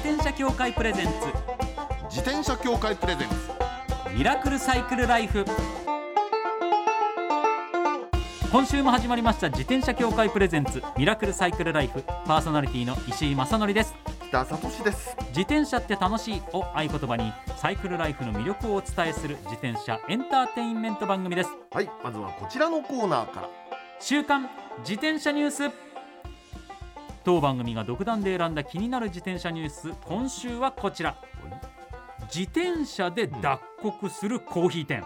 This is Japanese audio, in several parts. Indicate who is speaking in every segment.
Speaker 1: 転車協会プレゼンツ。
Speaker 2: 自転車協会プレゼンツ。
Speaker 1: ミラクルサイクルライフ。今週も始まりました自転車協会プレゼンツ。ミラクルサイクルライフ。パーソナリティの石井正則です。
Speaker 2: 北里志です。
Speaker 1: 自転車って楽しいを合言葉にサイクルライフの魅力をお伝えする自転車エンターテインメント番組です。
Speaker 2: はいまずはこちらのコーナーから。
Speaker 1: 週刊自転車ニュース当番組が独断で選んだ気になる自転車ニュース今週はこちら。自転車で脱穀するコーヒー店、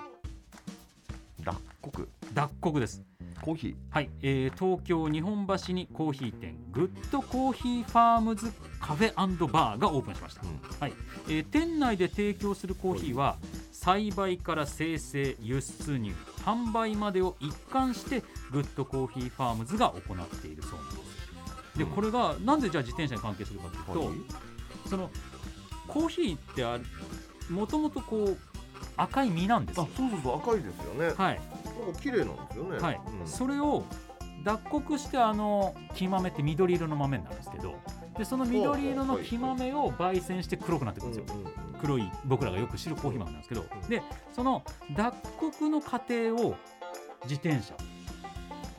Speaker 2: 脱穀？
Speaker 1: 脱穀です。
Speaker 2: コーヒー？
Speaker 1: はい、えー東京日本橋にコーヒー店グッドコーヒーファームズカフェバーがオープンしました、
Speaker 2: うん。
Speaker 1: はい。えー店内で提供するコーヒーは栽培から生成輸出入販売までを一貫してGood Coffee Farms が行っているそうなんですで
Speaker 2: うん。
Speaker 1: これがなんでじゃあ自転車に関係するかというと、
Speaker 2: はい。
Speaker 1: そのコーヒーってあるもともとこう赤い実なんですよ。
Speaker 2: あそうそうそう赤いですよね、
Speaker 1: はい。
Speaker 2: なんか綺麗なんですよね。
Speaker 1: はい、
Speaker 2: うん。
Speaker 1: それを脱穀してあの生豆って緑色の豆になるんですけどでその緑色の生豆を焙煎して黒くなってくるんですよ、黒い僕らがよく知るコーヒー豆なんですけど、
Speaker 2: うん
Speaker 1: でその脱穀の過程を自転車。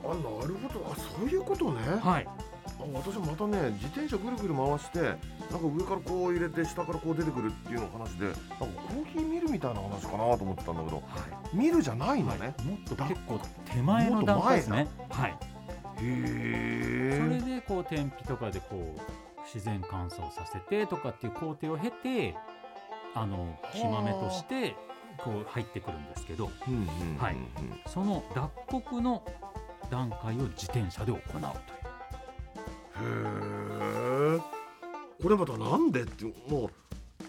Speaker 2: あなるほど。あそういうことね。
Speaker 1: はい。
Speaker 2: あ私またね自転車ぐるぐる回してなんか上からこう入れて下からこう出てくるっていうの話でなんかコーヒーミルみたいな話かなと思ってたんだけどミルじゃないのね、
Speaker 1: もっと結構手前の段階ですね。はい。
Speaker 2: へ
Speaker 1: そ
Speaker 2: え
Speaker 1: れでこう天日とかでこう自然乾燥させてとかっていう工程を経てあの木豆としてこう入ってくるんですけどはい。その脱穀の段階を自転車で行うと
Speaker 2: へえこれまたなんでってもう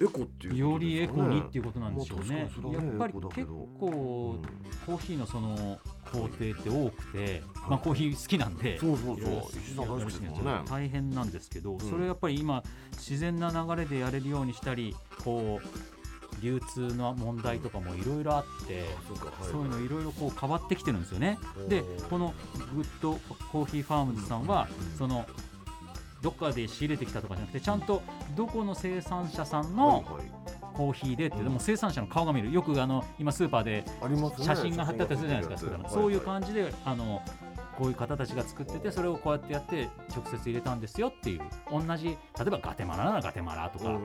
Speaker 2: エコっていう
Speaker 1: よりエコにって
Speaker 2: い
Speaker 1: いうことなんでしょうね。
Speaker 2: まあ
Speaker 1: やっぱり結
Speaker 2: ど。
Speaker 1: 構コーヒーのその工程って多くて、まあ、コーヒー好きなんで
Speaker 2: そうそうそう。大
Speaker 1: 変なんですけど、
Speaker 2: ん。
Speaker 1: それやっぱり今自然な流れでやれるようにしたりこう流通の問題とかもいろいろあって。
Speaker 2: そうい。
Speaker 1: そうのいろいろこう変わってきてるんですよね。でこの Good Coffee Farms さんは
Speaker 2: うん。
Speaker 1: そのどっかで仕入れてきたとかじゃなくてちゃんとどこの生産者さん
Speaker 2: はい
Speaker 1: の
Speaker 2: はい。
Speaker 1: コーヒーでって
Speaker 2: うん。
Speaker 1: でも生産者の顔が見る。よくあの今スーパーで写真が貼ってあったりするじゃないですかそういう感じであのこういう方たちが作っててそれをこうやってやって直接入れたんですよっていう同じ例えばガテマラならガテマラとか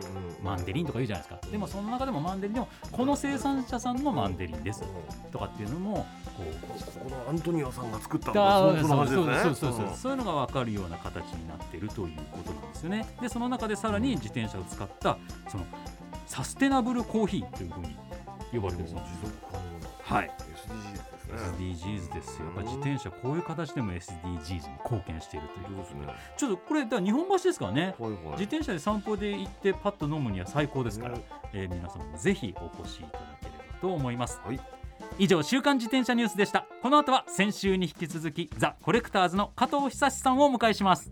Speaker 1: マンデリンとか言うじゃないですか。でもその中でもマンデリン。でもこの生産者さんのマンデリンです。とかっていうのもこう
Speaker 2: ここのアントニオさんが作った
Speaker 1: だ。
Speaker 2: そういう
Speaker 1: そうそうそうそうそう。そういうのが分かるような形になっているということなんですよね。でその中でさらに自転車を使ったそのサステナブルコーヒーというふうに呼ばれてるんですよ。はい
Speaker 2: SDGs です
Speaker 1: よ。やっぱ自転車こういう形でも SDGs に貢献しているという。
Speaker 2: 本当ですね。
Speaker 1: ちょっとこれだ日本橋ですからね。
Speaker 2: はいはい。
Speaker 1: 自転車で散歩で行ってパッと飲むには最高ですから、
Speaker 2: ね
Speaker 1: えー皆さんもぜひお越しいただければと思います。
Speaker 2: はい。
Speaker 1: 以上週刊自転車ニュースでした。この後は先週に引き続きザ・コレクターズの加藤久志さんをお迎えします。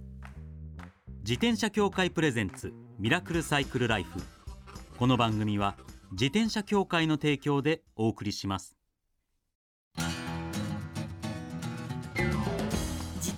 Speaker 1: 自転車協会プレゼンツミラクルサイクルライフ。この番組は自転車協会の提供でお送りします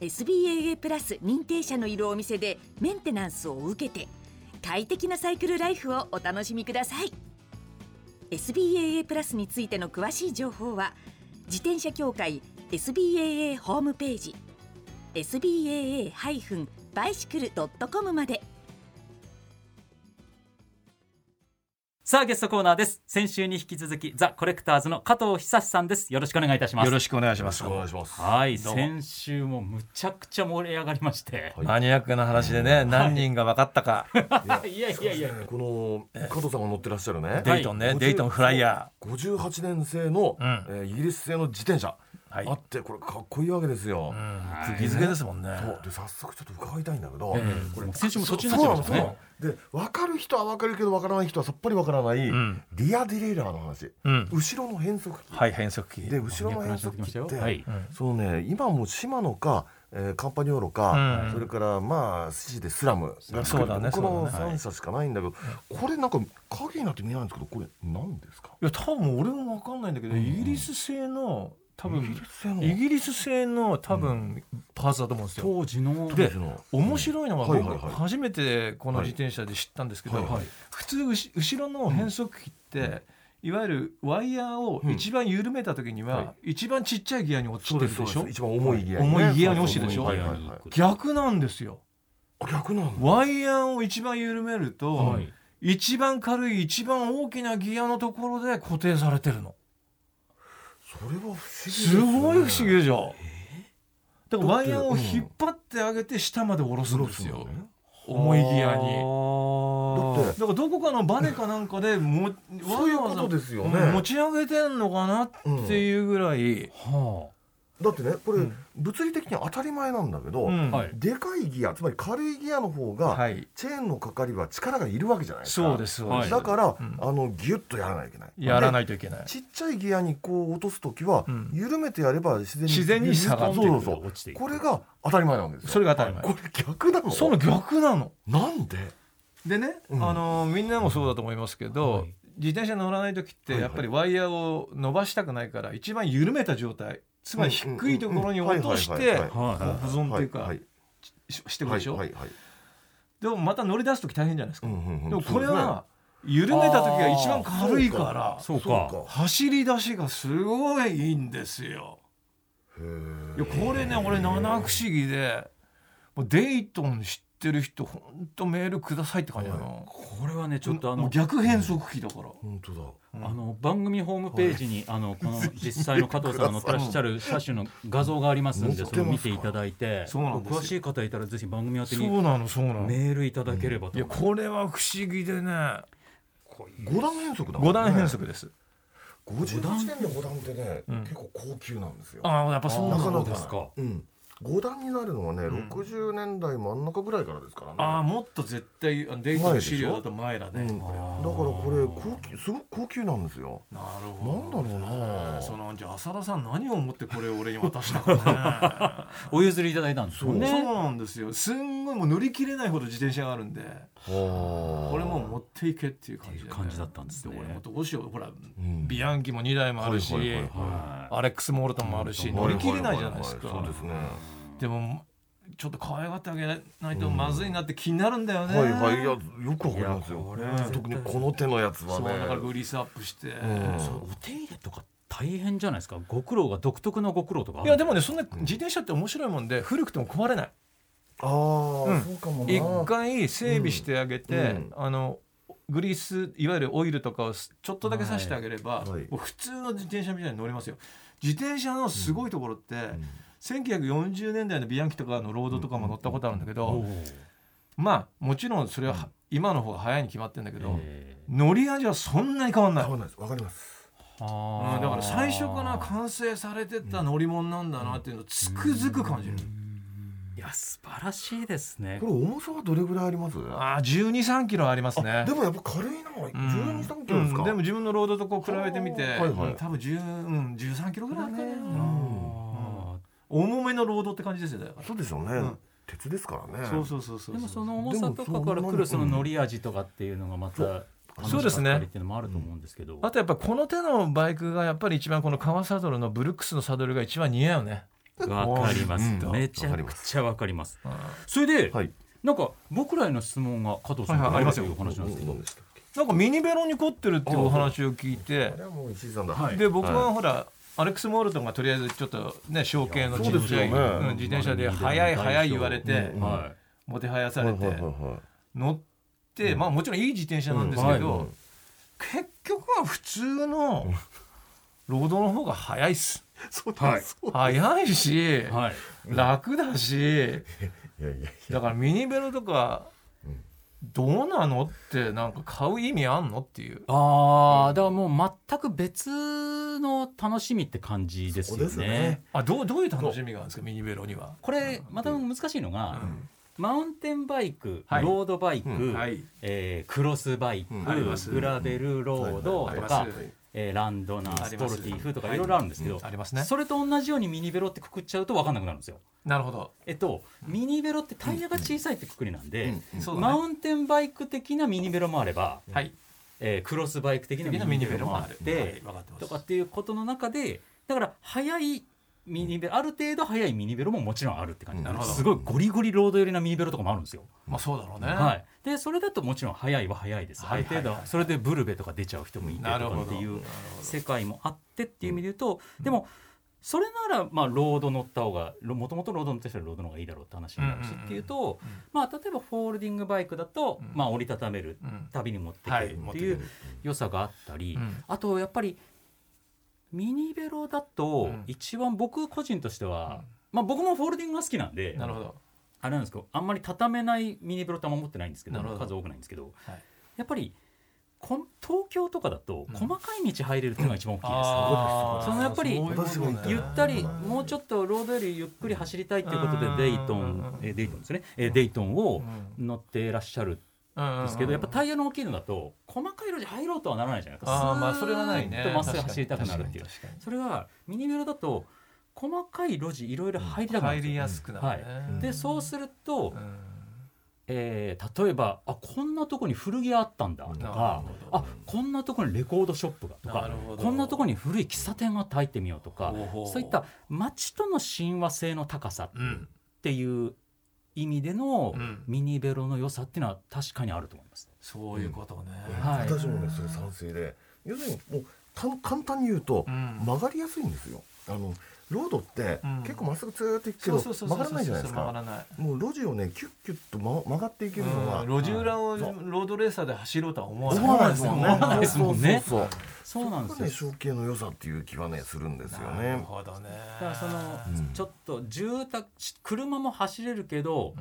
Speaker 3: SBAA プラス認定者のいるお店でメンテナンスを受けて快適なサイクルライフをお楽しみください。SBAA プラスについての詳しい情報は自転車協会 SBAA ホームページ SBAA-bicycle.com まで。
Speaker 1: さあゲストコーナーです。先週に引き続きザ・コレクターズの加藤久志さんです。よろしくお願いいたします。
Speaker 4: よろしくお願いします。
Speaker 2: お願いします。
Speaker 1: はい。先週もむちゃくちゃ盛り上がりまして、
Speaker 2: はい。
Speaker 4: マニアックな話でね、何人が分かったか、
Speaker 1: い、やいやいや
Speaker 2: この加藤さんが乗ってらっしゃるね。
Speaker 4: デイトンね、デイトンフライヤ
Speaker 2: 58年製の、
Speaker 4: うん。
Speaker 2: えーイギリス製の自転車、
Speaker 4: はい。
Speaker 2: あってこれかっこいいわけですよ、
Speaker 4: ー、うん、釘付けですもんね。
Speaker 2: そう。で早速ちょっと伺いたいんだけど、
Speaker 1: ええ。これ先週も途中になっちゃいましたね
Speaker 2: で分かる人は分かるけど分からない人はさっぱり分からない、
Speaker 4: ん。
Speaker 2: リアディレイラーの話、
Speaker 4: うん、
Speaker 2: 後ろの変速機、
Speaker 4: はい、変速機。
Speaker 2: で後ろの変速機って、
Speaker 1: はい。
Speaker 2: そのね今もうシマノか、えーカンパニョーロか、
Speaker 4: うん。
Speaker 2: それからまあ寿司でスラム。が
Speaker 4: そうだね
Speaker 2: この
Speaker 4: そうだね。
Speaker 2: 3社しかないんだけど、これなんか影になって見えないんですけどこれ何ですか？
Speaker 4: いや、多分俺も分かんないんだけど、イギリス製の、多分
Speaker 2: イギリ。ス製の？
Speaker 4: 多分パーツだと思うんですよ。
Speaker 1: 当時の？
Speaker 4: で面白いのは僕初めてこの自転車で知ったんですけど普通うし後ろの変速機っていわゆるワイヤーを一番緩めた時に
Speaker 2: は
Speaker 4: は一番ちっちゃいギアに落ちてるでしょ？
Speaker 2: 一番重いギアに、
Speaker 4: 重いギアに落ちるでしょ？逆なんですよ。
Speaker 2: あ逆なんだ。
Speaker 4: ワイヤーを一番緩めると、
Speaker 1: はい。
Speaker 4: 一番軽い一番大きなギアのところで固定されてるの
Speaker 2: それは不思議です
Speaker 4: す
Speaker 2: ね
Speaker 4: ごい不思議でしょ。だからワイヤーを引っ張ってあげて下まで下ろすんですよ。
Speaker 2: 下ろすのね。
Speaker 4: 重いギアに。
Speaker 2: だ
Speaker 4: からどこかのバネかなんかでも
Speaker 2: そういうことですよね。
Speaker 4: うん持ち上げてんのかなっていうぐらい、
Speaker 1: は
Speaker 2: だってねこれ、
Speaker 4: うん。
Speaker 2: 物理的に当たり前なんだけど、でかいギアつまり軽いギアの方が、
Speaker 4: はい。
Speaker 2: チェーンのかかりは力がいるわけじゃないですか。
Speaker 4: そうです
Speaker 2: だから、
Speaker 4: ん。
Speaker 2: あのギュッとやらないといけない。
Speaker 4: やらない
Speaker 2: い
Speaker 4: といけない。
Speaker 2: ちっちゃいギアにこう落とす時は、
Speaker 4: うん。
Speaker 2: 緩めてやれば自然に
Speaker 4: 自然に下がって
Speaker 2: そうそうそう。
Speaker 1: 落ちていく
Speaker 2: これが当たり前なわけですよ。
Speaker 4: それが当たり前、
Speaker 2: これ逆なの？
Speaker 4: その逆なの。
Speaker 2: なんで？
Speaker 4: でね、
Speaker 2: うん。
Speaker 4: あのみんなもそうだと思いますけど、
Speaker 1: はい。
Speaker 4: 自転車乗らない時ってやっぱりワイヤーを伸ばしたくないから一番緩めた状態つまり低いところに落として保存ってい。うか、
Speaker 2: はい。
Speaker 4: ししてく
Speaker 2: はい
Speaker 4: でしょ、
Speaker 2: はいはい
Speaker 4: でもまた乗り出す時大変じゃないですか、
Speaker 2: うんうんうん。
Speaker 4: でもこれは緩めた時が一番軽いから
Speaker 1: そうか。
Speaker 2: そうか。
Speaker 4: 走り出しがすごいいいんですよ。
Speaker 2: へー。
Speaker 4: いやこれね俺七不思議でもうデイトン知ってる人ほんとメールくださいって感じだな、
Speaker 1: これはねちょっとあの
Speaker 4: 逆変速機だから、
Speaker 2: 本当だ。
Speaker 1: あの番組ホームページに、あのこの実際の加藤さんが乗ってらっしゃる 車種の画像がありますんでそれを見ていただいて
Speaker 4: そうなんですよ。
Speaker 1: 詳しい方いたらぜひ番組宛てに
Speaker 4: そうなのそうなの。
Speaker 1: メールいただければと。
Speaker 4: いやこれは不思議でね。
Speaker 2: 五段変速だもんね。
Speaker 4: 5段変速です、
Speaker 2: 58年で五段ってね、
Speaker 4: うん
Speaker 2: 結構高級なんですよ。
Speaker 4: ああやっぱそうなの
Speaker 2: なかなか
Speaker 1: ですか。
Speaker 2: うん5段になるのはね、
Speaker 4: ん。
Speaker 2: 60年代真ん中ぐらいからですからね。
Speaker 4: ああもっと絶対あのデイトンの資料だと前だね、
Speaker 2: うん、だからこれ高級すごく高級なんですよ。
Speaker 4: なる
Speaker 2: なんだ
Speaker 4: ほど
Speaker 2: ろうな。
Speaker 4: そのじゃあ浅田さん何を思ってこれを俺に渡したかね。
Speaker 1: お譲りいただいたんですよ
Speaker 4: そう
Speaker 1: ね
Speaker 4: なんですよ。すんごいもう乗り切れないほど自転車があるんで。
Speaker 2: こ
Speaker 4: これもう持っていけっていう感じ
Speaker 1: 感じだったんですね。
Speaker 4: 俺もどうしよう。ほら、
Speaker 2: ん。
Speaker 4: ビアンキも2台もあるし、
Speaker 2: はいはいはい
Speaker 1: は
Speaker 4: アレックス・モールトンもあるし、乗り切れないじゃないですか、
Speaker 2: そうですね
Speaker 4: でもちょっと可愛がってあげないとまずいなって気になるんだよね、
Speaker 2: はいはい。いやよくわかりますよ。特にこの手のやつは
Speaker 4: そうだから
Speaker 2: ね
Speaker 4: グリスアップして、
Speaker 2: ん。
Speaker 1: そうお手入れとか大変じゃないですか？ご苦労が独特のご苦労とか
Speaker 4: いやでもねそんな自転車って面白いもんで古くても壊れない。
Speaker 2: ああ、
Speaker 4: うん。
Speaker 2: そうかもな。
Speaker 4: 一回整備してあげて、
Speaker 2: うん。
Speaker 4: あのグリースいわゆるオイルとかをちょっとだけさしてあげれば、
Speaker 2: はい。はい。
Speaker 4: もう普通の自転車みたいに乗れますよ。自転車のすごいところって、1940年代のビアンキとかのロードとかも乗ったことあるんだけど、まあもちろんそれは今の方が早いに決まってるんだけど、
Speaker 1: え。
Speaker 4: 乗り味はそんなに変わんない。
Speaker 2: 変わらないです。わかります。
Speaker 1: ー
Speaker 4: うん。だから最初から完成されてた乗り物なんだなっていうのをつくづく感じる、
Speaker 1: いや素晴らしいですね。
Speaker 2: これ重さはどれぐらいあります？
Speaker 4: ああ1 2 3キロありますね。
Speaker 2: でもやっぱ軽いな
Speaker 4: うん。
Speaker 2: 12、3キロですか、
Speaker 4: うん。でも自分のロードとこう比べてみて、
Speaker 2: はいはい。
Speaker 4: うん多分10、うん、13キロぐらいあるかな、
Speaker 1: あ
Speaker 4: 重めのロードって感じですよだから。
Speaker 2: そうですよね、
Speaker 4: うん。
Speaker 2: 鉄ですからね。
Speaker 4: そうそうそうそう
Speaker 1: ーでもその重さとかから来るその乗り味とかっていうのがまた
Speaker 4: そう。ですね
Speaker 1: ったりっていうのもあると思うんですけど。
Speaker 4: あとやっぱこの手のバイクがやっぱり一番この革サドルのブルックスのサドルが一番似合うよね、
Speaker 1: わかります、
Speaker 2: うん
Speaker 1: めちゃくちゃわかります。それで、
Speaker 2: はい。
Speaker 1: なんか僕らへの質問が加藤さんから
Speaker 4: はいはい。ありますよ。
Speaker 1: お話なんですけど、
Speaker 4: なんかミニベロに凝ってるっていうお話を聞いて。
Speaker 2: あれはもう石井さんだ、
Speaker 1: はい。
Speaker 4: で僕はほら、アレックス・モールトンがとりあえずちょっとね小系のちっちゃい、
Speaker 2: そうですよね。
Speaker 4: うん自転車で速い速い言われて、
Speaker 2: うん
Speaker 1: は
Speaker 4: もてはやされて、
Speaker 2: はいはいはいはい。
Speaker 4: 乗って、まあもちろんいい自転車なんですけど、
Speaker 2: はいはい
Speaker 4: 結局は普通のロードの方が早いっす。
Speaker 2: そう
Speaker 1: はい。
Speaker 4: し、
Speaker 1: はい。
Speaker 4: 楽だし
Speaker 2: いやいやいや。
Speaker 4: だからミニベロとか
Speaker 2: うん
Speaker 4: どうなの？ってなんか買う意味あんの？っていう。
Speaker 1: ああだからもう全く別の楽しみって感じですよ
Speaker 2: そうです
Speaker 1: ね
Speaker 2: ね。
Speaker 4: あどうどういう楽しみがあるんですか？ミニベロには。
Speaker 1: これまた難しいのが、
Speaker 4: うん。
Speaker 1: マウンテンバイク、
Speaker 4: はい。
Speaker 1: ロードバイク、
Speaker 2: うん。
Speaker 4: はい。
Speaker 1: えークロスバイク、
Speaker 2: うん。
Speaker 1: グラベルロードとか、
Speaker 4: あります
Speaker 1: えーランドナーストルティーフとか
Speaker 4: はい
Speaker 1: いろいろあるんですけど、
Speaker 4: ありますね。
Speaker 1: それと同じようにミニベロってくくっちゃうと分かんなくなるんですよ。
Speaker 4: なるほど。
Speaker 1: えっと、ミニベロってタイヤが小さいってくくりなんで、マウンテンバイク的なミニベロもあれば、
Speaker 4: はい。
Speaker 1: えークロスバイク的なミニ
Speaker 4: ベロもあ
Speaker 1: っ
Speaker 4: る。はい
Speaker 1: て、
Speaker 4: 分かってます。
Speaker 1: とかっていうことの中でだから速いミニベロある程度速いミニベロももちろんあるって感じ。
Speaker 2: なるほど。
Speaker 1: すごいゴリゴリロード寄りなミニベロとかもあるんですよ。
Speaker 4: まあそうだろうね。
Speaker 1: はい、でそれだともちろん速いは速いです、
Speaker 4: はいはいはい。
Speaker 1: ある程度それでブルベとか出ちゃう人もいてと。かっていう世界もあってっていう意味で言うと、でもそれならまあロード乗った方がもともとロード乗ってたらロードの方がいいだろうって話になるしっていうと、まあ、例えば folding bike だと、
Speaker 4: うん。
Speaker 1: まあ、折りたためる
Speaker 4: うん
Speaker 1: 旅に持って
Speaker 4: い
Speaker 1: るっていう。良さがあったり、
Speaker 4: うん。
Speaker 1: あとやっぱりミニベロだと
Speaker 4: うん。
Speaker 1: 一番僕個人としては、
Speaker 4: うん。
Speaker 1: まあ、僕も folding が好きなんで
Speaker 4: なるほど。
Speaker 1: あれなんですけどあんまり畳めないミニベロってあんま持ってないんですけど数多くないんですけど、
Speaker 4: はい。
Speaker 1: やっぱりこん東京とかだと
Speaker 4: うん。
Speaker 1: 細かい道入れるっていうのが一番大きいです、
Speaker 4: あー。
Speaker 1: そのやっぱりゆったりもうちょっとロードよりゆっくり走りたいっていうことで
Speaker 4: うん。
Speaker 1: デイト
Speaker 4: うん。
Speaker 1: ンえデイトンですねえデイトンを乗ってらっしゃるんですけどやっぱタイヤの大きいのだと細かい路地入ろうとはならないじゃないですか。
Speaker 4: ああまあそれはないね。
Speaker 1: まっすぐ走りたくなるっていう。それはミニベロだと細かい路地いろいろ入りたくなる
Speaker 4: 入りやすくなるね。
Speaker 1: でそうすると、
Speaker 4: うん。
Speaker 1: えー例えばあこんなとこに古着屋あったんだとかあこんなとこにレコードショップがとかこんなとこに古い喫茶店が入ってみようとかそういった街との親和性の高さっ
Speaker 4: うん
Speaker 1: ていう意味での
Speaker 4: うん。
Speaker 1: ミニベロの良さっていうのは確かにあると思います。
Speaker 4: そういうことね。
Speaker 1: はい。
Speaker 2: 私もねそれ賛成で。要するにもうた簡単に言うと
Speaker 4: うん。
Speaker 2: 曲がりやすいんですよ。あのロードって
Speaker 4: うん。
Speaker 2: 結構まっすぐずーっと行くけど
Speaker 4: そうそうそうそう
Speaker 2: 曲がらないじゃないですか。
Speaker 4: 曲がらない。
Speaker 2: もう路地をねキュッキュッとま曲がっていけるのが。
Speaker 4: うん。路地裏を
Speaker 2: そう
Speaker 4: ロードレーサーで走ろうとは思わない。
Speaker 2: 思わないですもんね。
Speaker 1: 思わないですもんね。
Speaker 2: そうそう
Speaker 1: そう。なんです
Speaker 2: ね小径の良さっていう気はねするんですよ
Speaker 4: なる
Speaker 2: ね
Speaker 4: ほどね。
Speaker 1: だからその、
Speaker 2: うん。
Speaker 1: ちょっと住宅車も走れるけど、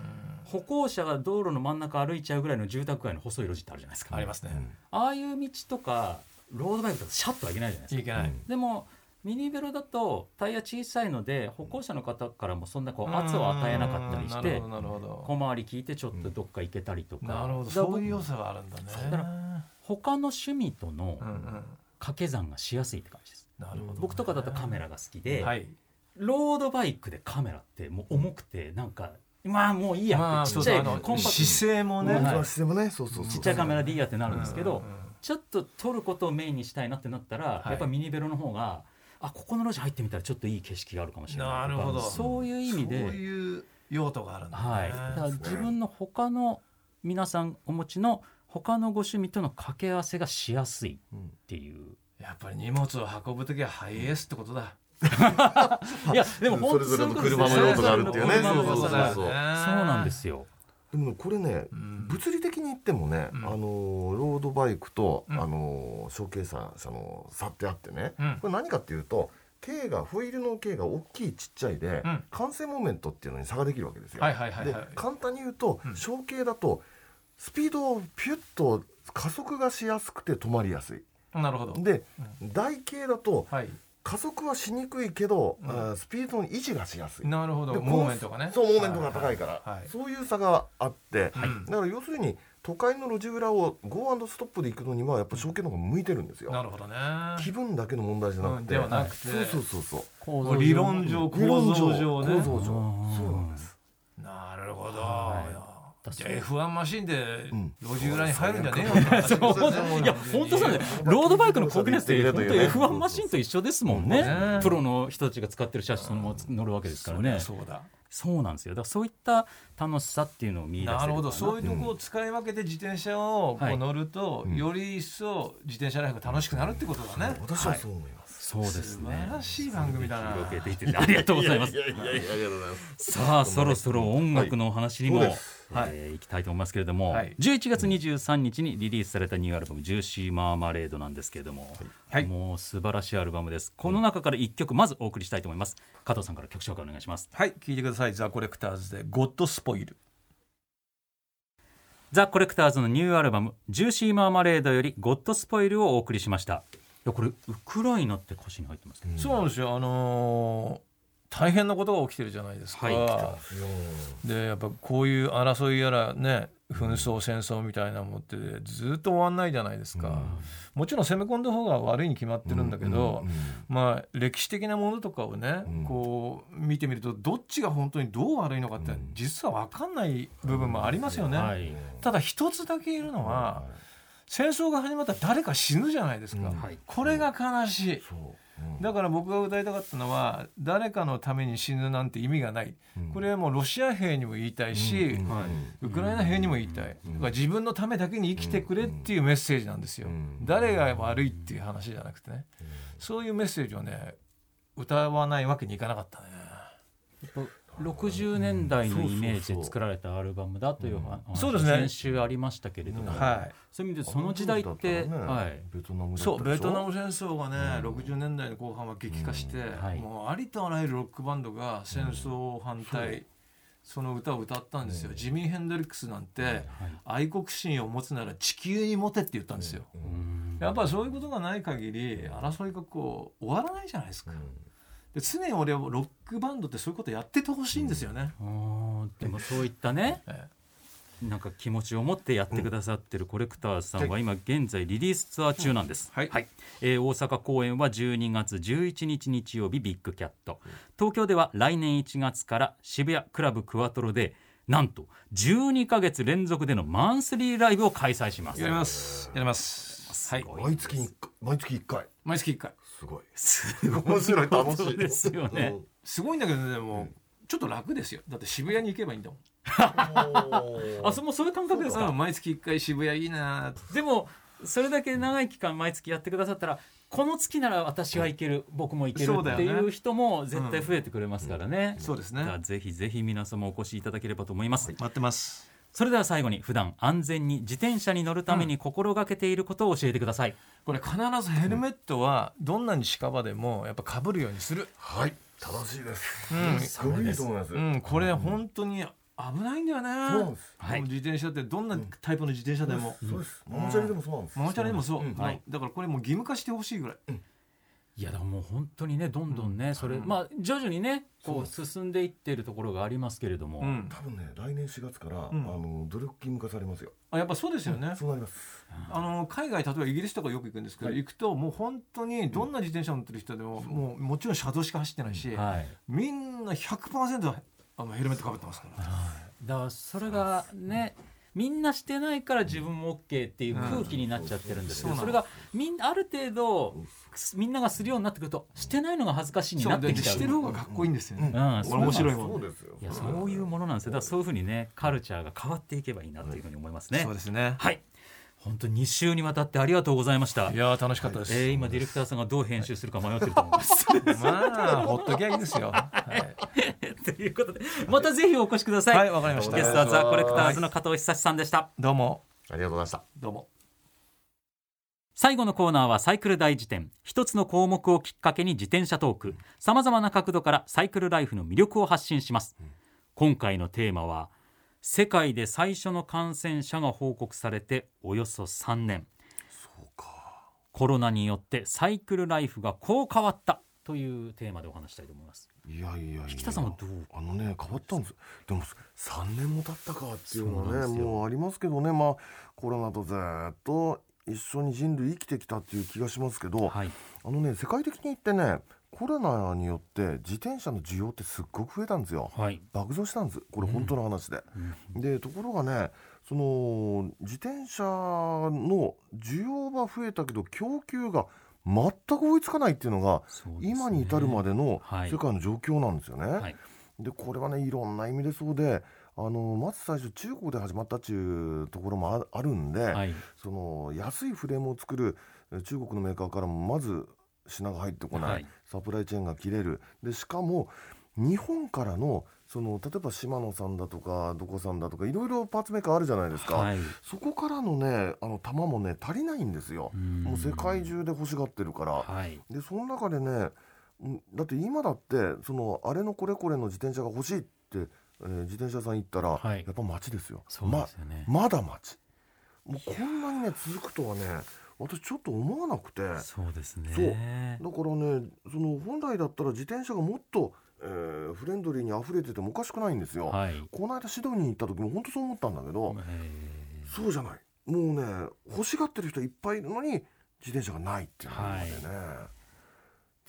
Speaker 1: 歩行者が道路の真ん中歩いちゃうぐらいの住宅街の細い路地ってあるじゃないですか、
Speaker 4: ありますね。
Speaker 1: ああいう道とかロードバイクだとシャッとはいけないじゃないですか。
Speaker 4: いけない。
Speaker 1: でもミニベロだとタイヤ小さいので歩行者の方からもそんなこう圧を与えなかったりして小回り聞いてちょっとどっか行けたりとか、
Speaker 4: ど。なるほど。
Speaker 1: だから
Speaker 4: そういう良さがあるんだね。
Speaker 1: だか他の趣味との
Speaker 4: うんうん。
Speaker 1: 掛け算がしやすいって感じです
Speaker 4: なるほどね。
Speaker 1: 僕とかだとカメラが好きで、
Speaker 4: はい。
Speaker 1: ロードバイクでカメラってもう重くてなんかまあもういいや
Speaker 4: まあ
Speaker 1: ってちっちゃいコンパクト
Speaker 4: 姿勢もね。
Speaker 1: はい
Speaker 2: 本当はしてもねそうそうそう
Speaker 1: ちっちゃいカメラでいいやってなるんですけど、
Speaker 4: うんうん
Speaker 1: ちょっと撮ることをメインにしたいなってなったら、
Speaker 4: はい
Speaker 1: やっぱミニベロの方があここの路地入ってみたらちょっといい景色があるかもしれないとか
Speaker 4: なるほど
Speaker 1: そういう意味で、
Speaker 4: そういう用途があるんだね。
Speaker 1: はい、だから自分の他の皆さんお持ちの他のご趣味との掛け合わせがしやすいっていう。
Speaker 4: やっぱり荷物を運ぶときはハイエースってことだ。
Speaker 1: いやでも
Speaker 2: それぞれの車の用途があるっていうね
Speaker 1: そ
Speaker 2: う
Speaker 1: なんですよ。
Speaker 2: でもねこれね
Speaker 4: うん
Speaker 2: 物理的に言ってもね、
Speaker 4: うん
Speaker 2: あのロードバイクと、
Speaker 4: うん
Speaker 2: あのショーケーサー車の差ってあってね、
Speaker 4: うん
Speaker 2: これ何かっていうと径がホイールの径が大きいちっちゃいで、
Speaker 4: うん
Speaker 2: 完成モーメントっていうのに差ができるわけですよ。
Speaker 4: はいはいはい
Speaker 2: で
Speaker 4: はい。
Speaker 2: 簡単に言うと、
Speaker 4: うん
Speaker 2: 小径だとスピードをピュッと加速がしやすくて止まりやすい。
Speaker 4: なるほど。
Speaker 2: で、台径だと
Speaker 4: はい。
Speaker 2: 加速はしにくいけど、
Speaker 4: うん
Speaker 2: スピードの維持がしやすい。
Speaker 4: なるほど。
Speaker 2: で
Speaker 4: モーメントがね。
Speaker 2: そうモーメントが高いから、
Speaker 4: はいはい
Speaker 2: そういう差があって、
Speaker 4: はい
Speaker 2: だから要するに都会の路地裏をゴーストップで行くのにはやっぱ小径の方が向いてるんですよ。
Speaker 4: なるほどね。
Speaker 2: 気分だけの問題じゃなくて、
Speaker 4: うんではなくて
Speaker 2: そうそうそうそう
Speaker 4: 理論上構造上ね。
Speaker 2: 構造上
Speaker 1: うん
Speaker 2: そうなんです。
Speaker 4: なるほど。
Speaker 1: はい
Speaker 4: じゃあ F1 マシンで
Speaker 2: ん。
Speaker 4: 路地裏に入るんじゃねえよって話ですよ。ね。
Speaker 1: いや本当そうねロードバイクのコグネスって本当
Speaker 2: 言ってくれというね
Speaker 1: F1 マシンと一緒ですもんね。
Speaker 4: ね。
Speaker 1: プロの人たちが使ってる車種そのまま乗るわけですからね。
Speaker 4: そうだ。
Speaker 1: そうなんですよ。だからそういった楽しさっていうのを見出せる
Speaker 4: な。るほど。
Speaker 1: か
Speaker 4: そういうとこを使い分けて自転車をこ
Speaker 1: はい。
Speaker 4: う乗ると、
Speaker 2: うん
Speaker 4: より一層自転車ライフが楽しくなるってことだね。
Speaker 2: 私はそう思います。
Speaker 1: そうですね。
Speaker 4: 素晴らしい番組だな。
Speaker 1: ありがとうございます。さあそろそろ音楽のお話にも、
Speaker 2: はい。
Speaker 1: えー行きたいと思いますけれども、
Speaker 4: はい。
Speaker 1: 11月23日にリリースされたニューアルバム「ジューシーマーマレード」なんですけれども、
Speaker 4: はい。
Speaker 1: もう素晴らしいアルバムです。この中から1曲まずお送りしたいと思います。加藤さんから曲紹介お願いします。
Speaker 4: はい聞いてください。ザ・コレクターズで「ゴッドスポイル
Speaker 1: ザ・コレクターズのニューアルバム「ジューシーマーマレード」より「ゴッドスポイル」をお送りしました。いやこれウクライナって歌詞に入ってますね、
Speaker 4: そうなんですよ。あのー大変なことが起きてるじゃないですか、
Speaker 1: はい。
Speaker 4: でやっぱこういう争いやらね紛争戦争みたいなもんってずっと終わんないじゃないですか、もちろん攻め込んだ方が悪いに決まってるんだけど、
Speaker 2: うんうんうん。
Speaker 4: まあ歴史的なものとかをね、
Speaker 2: うん。
Speaker 4: こう見てみるとどっちが本当にどう悪いのかって
Speaker 2: うん。
Speaker 4: 実は分かんない部分もありますよね。
Speaker 1: はい。
Speaker 4: ただ一つだけ言えるのは、戦争が始まったら誰か死ぬじゃないですか、
Speaker 2: うん。
Speaker 1: はい。
Speaker 4: これが悲しい。
Speaker 2: そう、うん。
Speaker 4: だから僕が歌いたかったのは誰かのために死ぬなんて意味がない。
Speaker 2: うん。
Speaker 4: これはもうロシア兵にも言いたいし、
Speaker 2: うん
Speaker 1: はい。
Speaker 4: ウクライナ兵にも言いたい、だから自分のためだけに生きてくれっていうメッセージなんですよ、
Speaker 2: うん
Speaker 4: 誰が悪いっていう話じゃなくてね、そういうメッセージをね歌わないわけにいかなかったね
Speaker 1: 60年代のイメージで作られたアルバムだという話
Speaker 4: そうですね。
Speaker 1: 先週ありましたけれども、
Speaker 4: はい。
Speaker 1: そういう意味でその時代って、
Speaker 2: ベトナム
Speaker 4: そうベトナ
Speaker 2: ム
Speaker 4: ム戦争がね、60年代の後半は激化して、
Speaker 1: はい。
Speaker 4: もうありとあらゆるロックバンドが戦争反対、その歌を歌ったんですよ、ジミー・ヘンドリックスなんて、愛国心を持つなら地球に持てって言ったんですよ、
Speaker 1: うん。
Speaker 4: やっぱりそういうことがない限り争いがこう終わらないじゃないですか、で常に俺はロックバンドってそういうことやっててほしいんですよね、
Speaker 1: あーでもそういったね
Speaker 4: え
Speaker 1: なんか気持ちを持ってやってくださってるコレクターズさんは今現在リリースツアー中なんです、
Speaker 4: はい。
Speaker 1: えー大阪公演は12月11日日曜日ビッグキャット。東京では来年1月から渋谷クラブクワトロでなんと12ヶ月連続でのマンスリーライブを開催します。
Speaker 4: やります。やります。はい。
Speaker 2: 毎月に毎月一回。
Speaker 4: 毎月1回
Speaker 2: すごい。
Speaker 1: すごい。
Speaker 2: 面白い楽しい。
Speaker 1: ですよね、
Speaker 4: すごいんだけどねでもちょっと楽ですよ。だって渋谷に行けばいいんだもん。
Speaker 1: あそもうそういう感覚ですか、
Speaker 4: うん毎月1回渋谷いいな
Speaker 1: でもそれだけ長い期間毎月やってくださったらこの月なら私は行ける、僕も行けるっていう人も絶対増えてくれますからね、
Speaker 4: そうですね。
Speaker 1: ぜひぜひ皆様お越しいただければと思います、
Speaker 4: 待ってます
Speaker 1: それでは最後に普段安全に自転車に乗るために心がけていることを教えてください、
Speaker 4: これ必ずヘルメットはどんなに近場でもやっぱ被るようにする。
Speaker 2: はい。正しいです。
Speaker 4: うん。
Speaker 2: すごいと思います。
Speaker 4: うん。これ本当に危ないんだよね。
Speaker 2: そうなんです。
Speaker 1: はい。
Speaker 4: 自転車ってどんなタイプの自転車でも。
Speaker 2: そうです。ママチャリでもそうなんです。
Speaker 4: ママチャリでもそう、
Speaker 2: うん。
Speaker 1: はい。
Speaker 4: だからこれもう義務化してほしいぐらい、
Speaker 1: いやだからもう本当にねどんどんね、それまあ徐々にねこう進んでいっているところがありますけれども、
Speaker 4: うん
Speaker 2: 多分ね来年4月から、
Speaker 4: ん。
Speaker 2: あの努力義務化されますよ。
Speaker 4: あやっぱそうですよね、
Speaker 2: そうなります。
Speaker 4: あの海外例えばイギリスとかよく行くんですけど、行くともう本当にどんな自転車乗ってる人でも、もうもちろん車道しか走ってないし、
Speaker 1: はい。
Speaker 4: みんな100%あのヘルメットかぶってますから、
Speaker 1: だからそれがねみんなしてないから自分も OK っていう空気になっちゃってるんですけど、
Speaker 4: うん。
Speaker 1: それがみんある程度みんながするようになってくるとしてないのが恥ずかしいになってきちゃう。
Speaker 4: してる方がかっこいいんですよね、
Speaker 1: うん。
Speaker 4: これ面白いもん
Speaker 2: そうですよ。
Speaker 1: いやそういうものなんですよ。だからそういうふうにねカルチャーが変わっていけばいいなというふうに思いますね、
Speaker 4: そうですね。
Speaker 1: はい。本当に2週にわたってありがとうございました。
Speaker 4: いやー楽しかったです、
Speaker 1: えー今ディレクターさんがどう編集するか迷ってると思います。
Speaker 4: まあほっときゃいいですよ。はい、
Speaker 1: ということでまたぜひお越しください、
Speaker 4: はいわかりました。
Speaker 1: ゲストはザ・コレクターズの加藤久志さんでした。
Speaker 4: どうも。
Speaker 2: ありがとうございました。
Speaker 4: どうも。
Speaker 1: 最後のコーナーはサイクル大辞典。一つの項目をきっかけに自転車トーク。さまざまな角度からサイクルライフの魅力を発信します、今回のテーマは世界で最初の感染者が報告されておよそ3年。コロナによってサイクルライフがこう変わったというテーマでお話したいと思います
Speaker 2: いやいやいや。
Speaker 1: 引田さんはどう？
Speaker 2: あのね変わったんです。でも3年も経ったかっていうのはねもうありますけどね。まあコロナとずっと一緒に人類生きてきたっていう気がしますけど、
Speaker 1: はい。
Speaker 2: あのね世界的に言ってねコロナによって自転車の需要ってすっごく増えたんですよ。
Speaker 1: はい。
Speaker 2: 爆増したんです。これ本当の話で、でところがねその自転車の需要が増えたけど供給が全く追いつかないっていうのが
Speaker 1: ね。
Speaker 2: 今に至るまでの
Speaker 1: はい。
Speaker 2: 世界の状況なんですよね。
Speaker 1: はい。
Speaker 2: でこれはねいろんな意味でそうであのまず最初中国で始まったっていうところもああるんで、
Speaker 1: はい。
Speaker 2: その安いフレームを作るえ中国のメーカーからもまず品が入ってこない。サプライチェーンが切れるでしかも日本からのその例えば島野さんだとかどこさんだとかいろいろパーツメーカーあるじゃないですか、
Speaker 1: はい。
Speaker 2: そこからのねあの玉もね足りないんですよ、
Speaker 1: ん。
Speaker 2: もう世界中で欲しがってるから、
Speaker 1: はい。
Speaker 2: でその中でねうんだって今だってそのあれのこれこれの自転車が欲しいって、えー自転車屋さん行ったら、
Speaker 1: はい。
Speaker 2: やっぱ街ですよ。
Speaker 1: そうですよね、
Speaker 2: ままだ街もうこんなにね続くとはね私ちょっと思わなくて。
Speaker 1: そうですね。
Speaker 2: そう。だからねその本来だったら自転車がもっと、えーフレンドリーに溢れててもおかしくないんですよ、
Speaker 1: はい。
Speaker 2: この間シドニーに行った時も本当そう思ったんだけど、
Speaker 1: え
Speaker 2: そうじゃない。もうね欲しがってる人いっぱいいるのに自転車がないっていうのがあ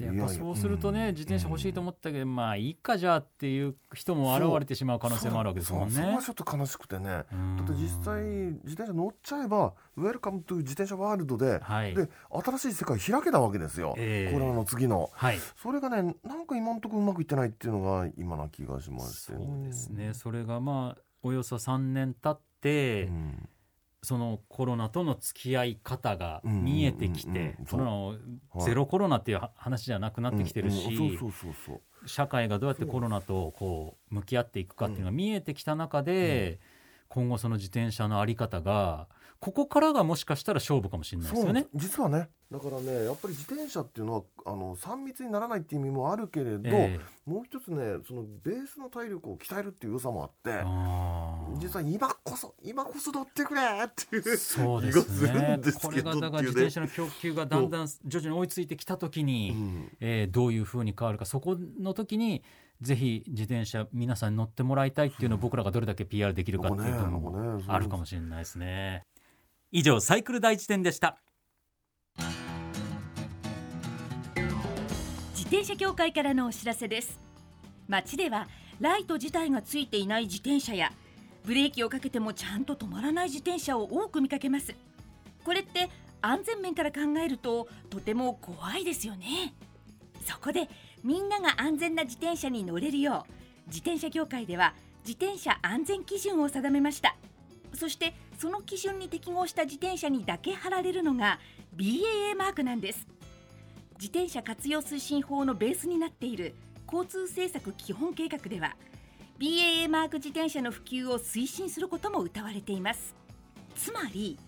Speaker 1: やっぱそうするとね自転車欲しいと思ったけどまあいいかじゃあっていう人も現れてしまう可能性もあるわけですもんね。
Speaker 2: そちょっと悲しくてね。だ
Speaker 1: うん。
Speaker 2: って実際自転車乗っちゃえば welcome to 自転車 world で、
Speaker 1: はい。
Speaker 2: で新しい世界開けたわけですよ、
Speaker 1: ええ。
Speaker 2: コロナの次の。
Speaker 1: はい。
Speaker 2: それがねなんか今のところうまくいってないっていうのが今な気がしまして
Speaker 1: そうですね。それがまあおよそ3年経って、
Speaker 2: うん
Speaker 1: そのコロナとの付き合い方が見えてきて
Speaker 2: う。ん
Speaker 1: その
Speaker 2: はい。
Speaker 1: ゼロコロナっていうは話じゃなくなってきてるし、社会がどうやってコロナとこう向き合っていくかっていうのが見えてきた中で、今後その自転車のあり方がここからがもしかしたら勝負かもしれないですよね。
Speaker 2: 実はねだからねやっぱり自転車っていうのはあの3密にならないっていう意味もあるけれど、
Speaker 1: え
Speaker 2: もう一つねそのベースの体力を鍛えるっていう良さもあって実は今こそ今こそ乗ってくれっていう
Speaker 1: そうですね。
Speaker 2: す
Speaker 1: これがだから自転車の供給がだんだん徐々に追いついてきた時に、
Speaker 2: うん。
Speaker 1: えーどういうふうに変わるか。そこの時にぜひ自転車皆さんに乗ってもらいたいっていうのを僕らがどれだけ PR できるかっていう部分
Speaker 2: なんかね
Speaker 1: もあるかもしれないですね。以上サイクル第一点でした。
Speaker 3: 自転車協会からのお知らせです。街ではライト自体がついていない自転車やブレーキをかけてもちゃんと止まらない自転車を多く見かけます。これって安全面から考えるととても怖いですよね。そこでみんなが安全な自転車に乗れるよう自転車協会では自転車安全基準を定めました。そしてその基準に適合した自転車にだけ貼られるのが BAA マークなんです。自転車活用推進法のベースになっている交通政策基本計画では BAA マーク自転車の普及を推進することも謳われています。つまり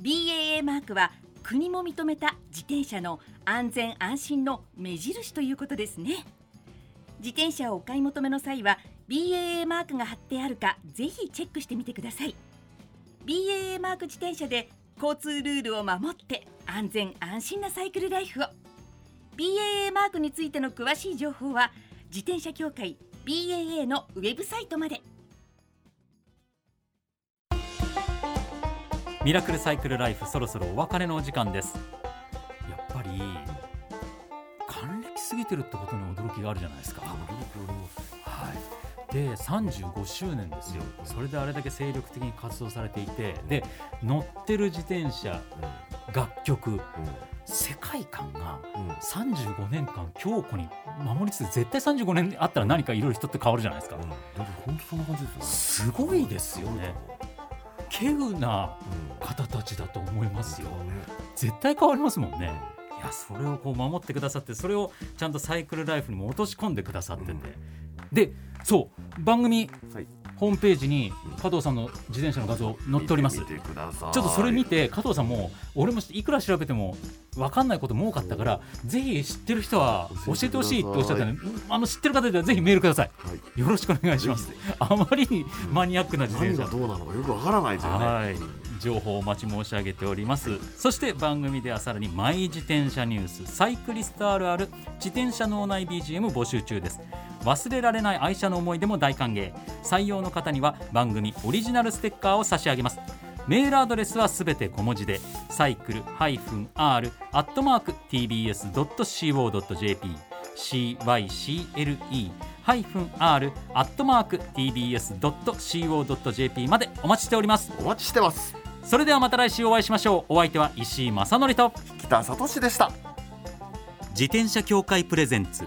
Speaker 3: BAA マークは国も認めた自転車の安全安心の目印ということですね。自転車をお買い求めの際は BAA マークが貼ってあるかぜひチェックしてみてください。BAA マーク自転車で交通ルールを守って安全安心なサイクルライフを。BAA マークについての詳しい情報は自転車協会 BAA のウェブサイトまで。
Speaker 1: ミラクルサイクルライフそろそろお別れのお時間です。やっぱり還暦過ぎてるってことに驚きがあるじゃないですか。はいで35周年ですよ。それであれだけ精力的に活動されていてで乗ってる自転車楽曲世界観が
Speaker 2: うん。うん
Speaker 1: 35年間強固に守りつつ絶対35年あったら何かいろいろ人って変わるじゃないですか。
Speaker 2: 本当そんな感じです
Speaker 1: すごいですよね。稀有な方たちだと思いますよ。絶対変わりますもんね。いやそれをこう守ってくださってそれをちゃんとサイクルライフにも落とし込んでくださってて、でそう番組
Speaker 2: はい。
Speaker 1: ホームページに加藤さんの自転車の画像載っております。ちょっとそれ見て加藤さんも俺もいくら調べても分かんないことも多かったからぜひ知ってる人は教えてほしいっておっしゃったのであの知ってる方ではぜひメールください。
Speaker 2: はい。
Speaker 1: よろしくお願いします。
Speaker 2: ぜ
Speaker 1: あまりにマニアックな自転車。
Speaker 2: どうなのかよくわからないですよね。
Speaker 1: はい。情報をお待ち申し上げております。そして番組ではさらにマイ自転車ニュースサイクリストあるある自転車脳内 BGM 募集中です忘れられない愛車の思い出も大歓迎。採用の方には番組オリジナルステッカーを差し上げます。メールアドレスはすべて小文字でサイクル -r アットマーク tbs.co.jp cycle -r アットマーク tbs.co.jp までお待ちしております。
Speaker 2: お待ちしてます。
Speaker 1: それではまた来週お会いしましょう。お相手は石井正則と
Speaker 2: 北里志でした。
Speaker 1: 自転車協会プレゼンツ